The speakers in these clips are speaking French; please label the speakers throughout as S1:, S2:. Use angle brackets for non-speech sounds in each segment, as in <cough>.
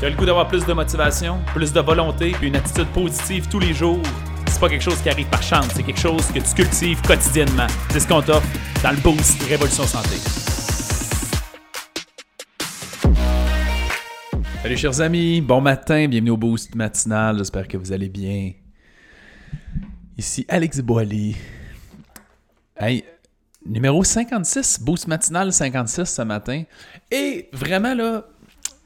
S1: Tu as le goût d'avoir plus de motivation, plus de volonté, puis une attitude positive tous les jours? C'est pas quelque chose qui arrive par chance, c'est quelque chose que tu cultives quotidiennement. C'est ce qu'on t'offre dans le Boost Révolution Santé. Salut chers amis, bon matin, bienvenue au Boost matinal, j'espère que vous allez bien. Ici Alex Boily. Hey, numéro 56, Boost matinal 56 ce matin. Et vraiment là,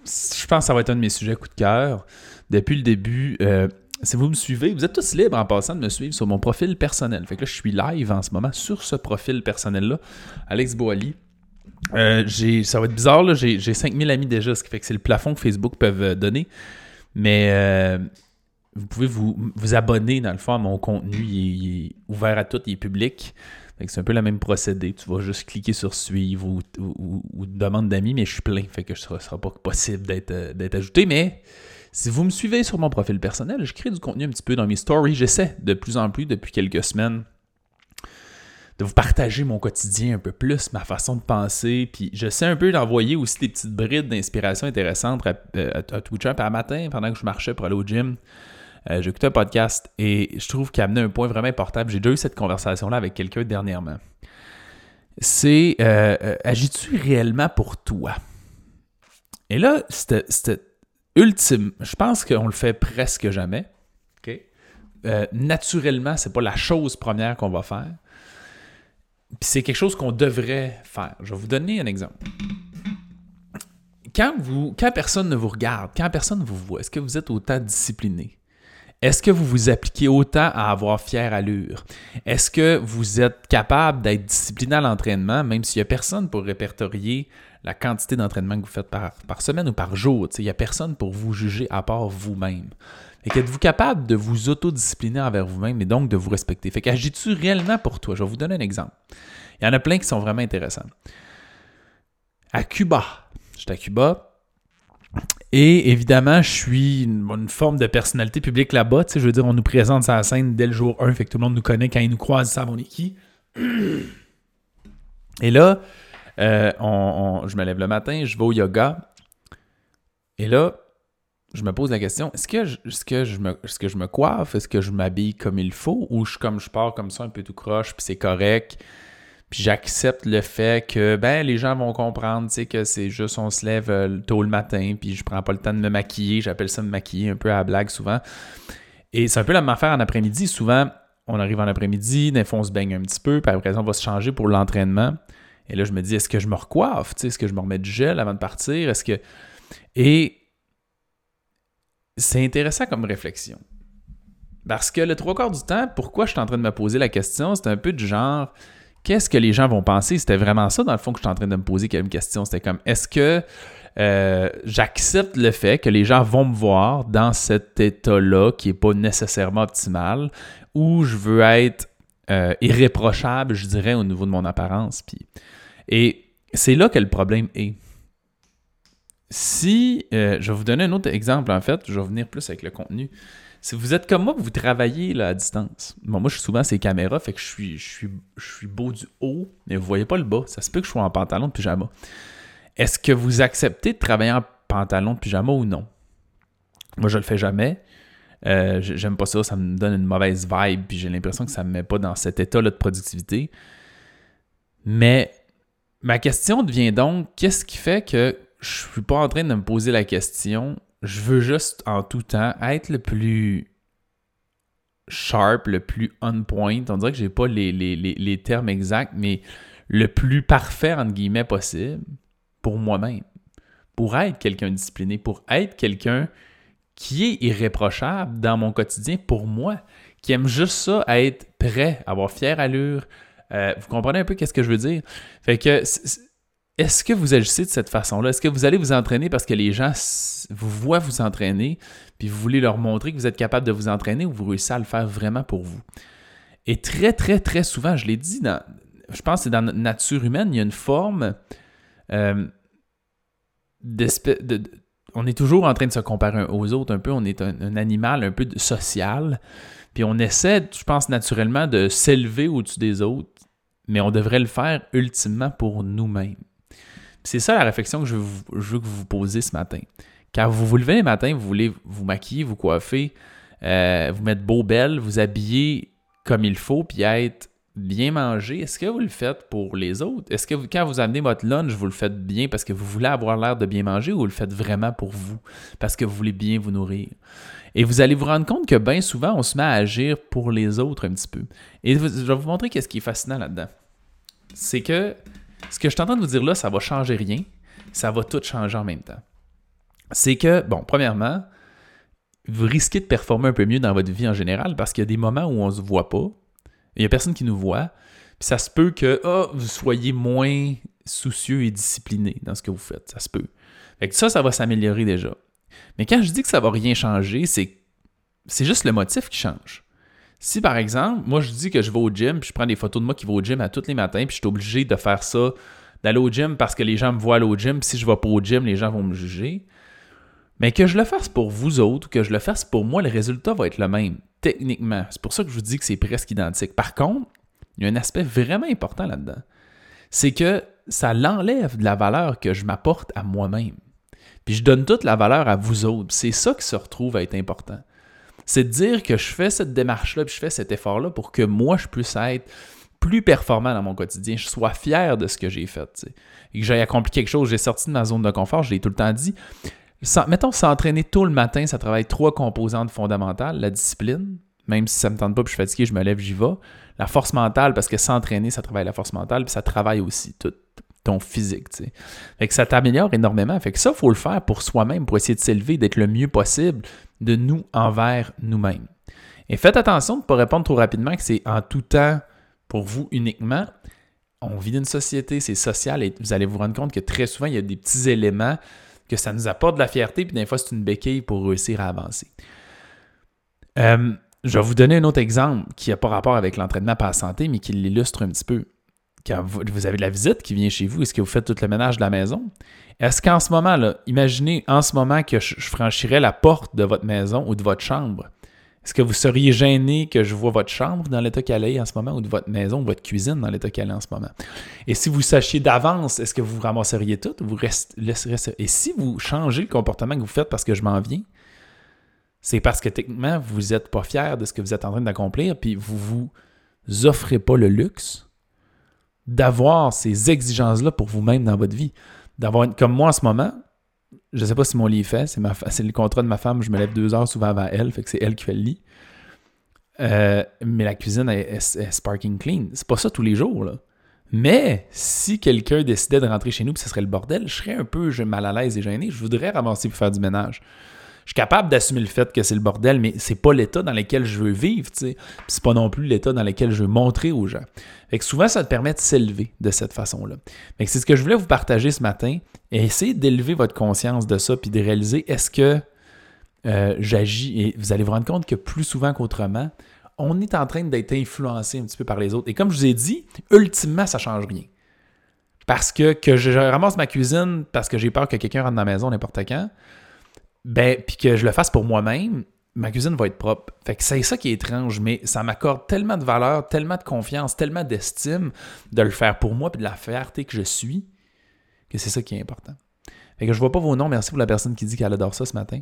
S1: je pense que ça va être un de mes sujets coup de cœur. Depuis le début, euh, si vous me suivez, vous êtes tous libres en passant de me suivre sur mon profil personnel. Fait que là, je suis live en ce moment sur ce profil personnel-là, Alex Boily. Euh, ça va être bizarre, là, j'ai, 5000 amis déjà, ce qui fait que c'est le plafond que Facebook peuvent euh, donner. Mais vous pouvez vous, abonner, dans le fond, à mon contenu. Il est, ouvert à tout, il est public. C'est un peu le même procédé. Tu vas juste cliquer sur suivre ou, demande d'amis, mais je suis plein. Fait que ce ne sera, pas possible euh, d'être ajouté. Mais si vous me suivez sur mon profil personnel, je crée du contenu un petit peu dans mes stories. J'essaie de plus en plus depuis quelques semaines de vous partager mon quotidien un peu plus, ma façon de penser. Puis j'essaie un peu d'envoyer aussi des petites brides d'inspiration intéressantes à, euh, à, à Twitch un matin pendant que je marchais pour aller au gym. Euh, écouté un podcast et je trouve qu'il a amené un point vraiment important. J'ai déjà eu cette conversation-là avec quelqu'un dernièrement. C'est euh, euh, agis-tu réellement pour toi? Et là, c'était ultime. Je pense qu'on le fait presque jamais. naturellement, c'est pas la chose première qu'on va faire. c'est quelque chose qu'on devrait faire. Je vais vous donner un exemple. Quand, vous, quand personne ne vous regarde, quand personne ne vous voit, est-ce que vous êtes autant discipliné? Est-ce que vous vous appliquez autant à avoir fière allure? Est-ce que vous êtes capable d'être discipliné à l'entraînement, même s'il n'y a personne pour répertorier la quantité d'entraînement que vous faites par, semaine ou par jour? Il n'y a personne pour vous juger à part vous-même. Et qu'êtes-vous capable de vous autodiscipliner envers vous-même et donc de vous respecter? Fait qu'agis-tu réellement pour toi? Je vais vous donner un exemple. Il y en a plein qui sont vraiment intéressants. À Cuba, j'étais à Cuba, et évidemment, je suis une, forme de personnalité publique là-bas. Je veux dire, on nous présente sa scène dès le jour 1, fait que tout le monde nous connaît. Quand ils nous croisent, ils savent on est qui. <clears throat> Et là, euh, je me lève le matin, je vais au yoga. Et là, je me pose la question, est-ce que, je, est-ce que, me, est-ce que je me coiffe? Est-ce que je m'habille comme il faut? Ou je, comme je pars comme ça, un peu tout croche, puis c'est correct? Puis j'accepte le fait que ben les gens vont comprendre, tu sais, que c'est juste on se lève euh, tôt le matin, puis je prends pas le temps de me maquiller. J'appelle ça me maquiller un peu à la blague souvent. Et c'est un peu la même affaire en après-midi. Souvent, on arrive en après-midi, des fois on se baigne un petit peu, puis après on va se changer pour l'entraînement. Et là, je me dis, est-ce que je me recoiffe? Est-ce que je me remets du gel avant de partir? Est-ce que. Et c'est intéressant comme réflexion. Parce que le trois quarts du temps, pourquoi je suis en train de me poser la question, c'est un peu du genre qu'est-ce que les gens vont penser? C'était vraiment ça, dans le fond, que je suis en train de me poser comme question. C'était comme, est-ce que euh, j'accepte le fait que les gens vont me voir dans cet état-là qui n'est pas nécessairement optimal, ou je veux être euh, irréprochable, je dirais, au niveau de mon apparence. Et c'est là que le problème est. Si, euh, je vais vous donner un autre exemple, en fait, je vais venir plus avec le contenu. Si vous êtes comme moi, vous travaillez à distance. moi, je suis souvent ces caméras, fait que je suis, je, suis, je suis beau du haut, mais vous voyez pas le bas. Ça se peut que je sois en pantalon de pyjama. Est-ce que vous acceptez de travailler en pantalon de pyjama ou non? Moi, je le fais jamais. Euh, j'aime pas ça, ça me donne une mauvaise vibe, puis j'ai l'impression que ça me met pas dans cet état-là de productivité. Mais ma question devient donc, qu'est-ce qui fait que je suis pas en train de me poser la question je veux juste en tout temps être le plus sharp, le plus on point. On dirait que j'ai pas les, termes exacts, mais le plus parfait, entre guillemets, possible pour moi-même. Pour être quelqu'un discipliné, pour être quelqu'un qui est irréprochable dans mon quotidien pour moi, qui aime juste ça, être prêt, avoir fière allure. Euh, vous comprenez un peu qu'est-ce que je veux dire? Fait que est-ce que vous agissez de cette façon-là? Est-ce que vous allez vous entraîner parce que les gens vous voient vous entraîner, puis vous voulez leur montrer que vous êtes capable de vous entraîner ou vous réussissez à le faire vraiment pour vous? Et très, très, très souvent, je l'ai dit, je pense que c'est dans notre nature humaine, il y a une forme euh, on est toujours en train de se comparer aux autres un peu, on est un, animal un peu social, puis on essaie, je pense naturellement, de s'élever au-dessus des autres, mais on devrait le faire ultimement pour nous-mêmes. C'est ça la réflexion que je veux, que vous vous posez ce matin. Quand vous vous levez le matin, vous voulez vous maquiller, vous coiffer, euh, vous mettre beau, belle, vous habiller comme il faut, puis être bien mangé, est-ce que vous le faites pour les autres? Est-ce que quand vous amenez votre lunch, vous le faites bien parce que vous voulez avoir l'air de bien manger ou vous le faites vraiment pour vous, parce que vous voulez bien vous nourrir? Et vous allez vous rendre compte que bien souvent, on se met à agir pour les autres un petit peu. Et je vais vous montrer qu'est-ce qui est fascinant là-dedans. C'est que ce que je train de vous dire là, ça va changer rien. Ça va tout changer en même temps. C'est que, bon, premièrement, vous risquez de performer un peu mieux dans votre vie en général parce qu'il y a des moments où on ne se voit pas. Il n'y a personne qui nous voit. Puis ça se peut que oh, vous soyez moins soucieux et discipliné dans ce que vous faites. Ça se peut. Fait ça, ça va s'améliorer déjà. Mais quand je dis que ça va rien changer, c'est juste le motif qui change. Si par exemple, moi je dis que je vais au gym, puis je prends des photos de moi qui vais au gym à tous les matins, puis je suis obligé de faire ça, d'aller au gym parce que les gens me voient aller au gym, puis si je vais pas au gym, les gens vont me juger. Mais que je le fasse pour vous autres, que je le fasse pour moi, le résultat va être le même, techniquement. C'est pour ça que je vous dis que c'est presque identique. Par contre, il y a un aspect vraiment important là-dedans. C'est que ça l'enlève de la valeur que je m'apporte à moi-même. Puis je donne toute la valeur à vous autres. C'est ça qui se retrouve à être important. C'est de dire que je fais cette démarche-là, puis je fais cet effort-là pour que moi, je puisse être plus performant dans mon quotidien, je sois fier de ce que j'ai fait. Et que j'ai accompli quelque chose, j'ai sorti de ma zone de confort, je l'ai tout le temps dit. mettons, s'entraîner tôt le matin, ça travaille trois composantes fondamentales. La discipline, même si ça ne me tente pas, puis je suis fatigué, je me lève, j'y vais. La force mentale, parce que s'entraîner, ça travaille la force mentale, puis ça travaille aussi tout, ton physique. Tu sais. Fait que ça t'améliore énormément. Fait que ça, il faut le faire pour soi-même, pour essayer de s'élever, d'être le mieux possible de nous envers nous-mêmes. Et faites attention de ne pas répondre trop rapidement que c'est en tout temps pour vous uniquement. On vit dans une société, c'est social et vous allez vous rendre compte que très souvent, il y a des petits éléments que ça nous apporte de la fierté, puis des fois, c'est une béquille pour réussir à avancer. Euh, je vais vous donner un autre exemple qui n'a pas rapport avec l'entraînement par la santé, mais qui l'illustre un petit peu quand vous avez la visite qui vient chez vous, est-ce que vous faites tout le ménage de la maison? Est-ce qu'en ce moment, là, imaginez en ce moment que je, franchirais la porte de votre maison ou de votre chambre. Est-ce que vous seriez gêné que je vois votre chambre dans l'état qu'elle est en ce moment ou de votre maison ou votre cuisine dans l'état qu'elle est en ce moment? Et si vous sachiez d'avance, est-ce que vous ramasseriez tout ou vous laisseriez ça? Et si vous changez le comportement que vous faites parce que je m'en viens, c'est parce que techniquement, vous n'êtes pas fier de ce que vous êtes en train d'accomplir, puis vous vous offrez pas le luxe d'avoir ces exigences-là pour vous-même dans votre vie. D'avoir, comme moi en ce moment, je ne sais pas si mon lit est fait, c'est, le contrat de ma femme, je me lève deux heures souvent avant elle, fait que c'est elle qui fait le lit. Euh, mais la cuisine est, sparking clean. C'est pas ça tous les jours. Mais si quelqu'un décidait de rentrer chez nous et ce serait le bordel, je serais un peu mal à l'aise et gêné. Je voudrais ramasser pour faire du ménage je suis capable d'assumer le fait que c'est le bordel, mais c'est pas l'état dans lequel je veux vivre, tu sais. c'est pas non plus l'état dans lequel je veux montrer aux gens. Fait que souvent, ça te permet de s'élever de cette façon-là. Fait c'est ce que je voulais vous partager ce matin. Essayez d'élever votre conscience de ça, puis de réaliser est-ce que euh, j'agis, et vous allez vous rendre compte que plus souvent qu'autrement, on est en train d'être influencé un petit peu par les autres. Et comme je vous ai dit, ultimement, ça change rien. Parce que, que je ramasse ma cuisine parce que j'ai peur que quelqu'un rentre dans la maison n'importe quand, ben, puis que je le fasse pour moi-même, ma cuisine va être propre. Fait que c'est ça qui est étrange, mais ça m'accorde tellement de valeur, tellement de confiance, tellement d'estime de le faire pour moi et de la fierté que je suis, que c'est ça qui est important. Fait que je vois pas vos noms. Merci pour la personne qui dit qu'elle adore ça ce matin.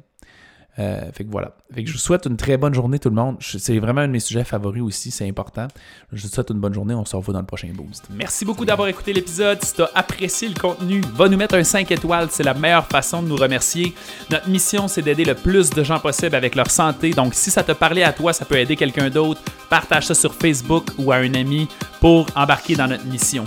S1: Euh, fait que voilà. Fait que je vous souhaite une très bonne journée tout le monde. C'est vraiment un de mes sujets favoris aussi, c'est important. Je vous souhaite une bonne journée, on se revoit dans le prochain boost. Merci beaucoup d'avoir écouté l'épisode. Si tu as apprécié le contenu, va nous mettre un 5 étoiles, c'est la meilleure façon de nous remercier. Notre mission, c'est d'aider le plus de gens possible avec leur santé. Donc si ça te parlait à toi, ça peut aider quelqu'un d'autre, partage ça sur Facebook ou à un ami pour embarquer dans notre mission.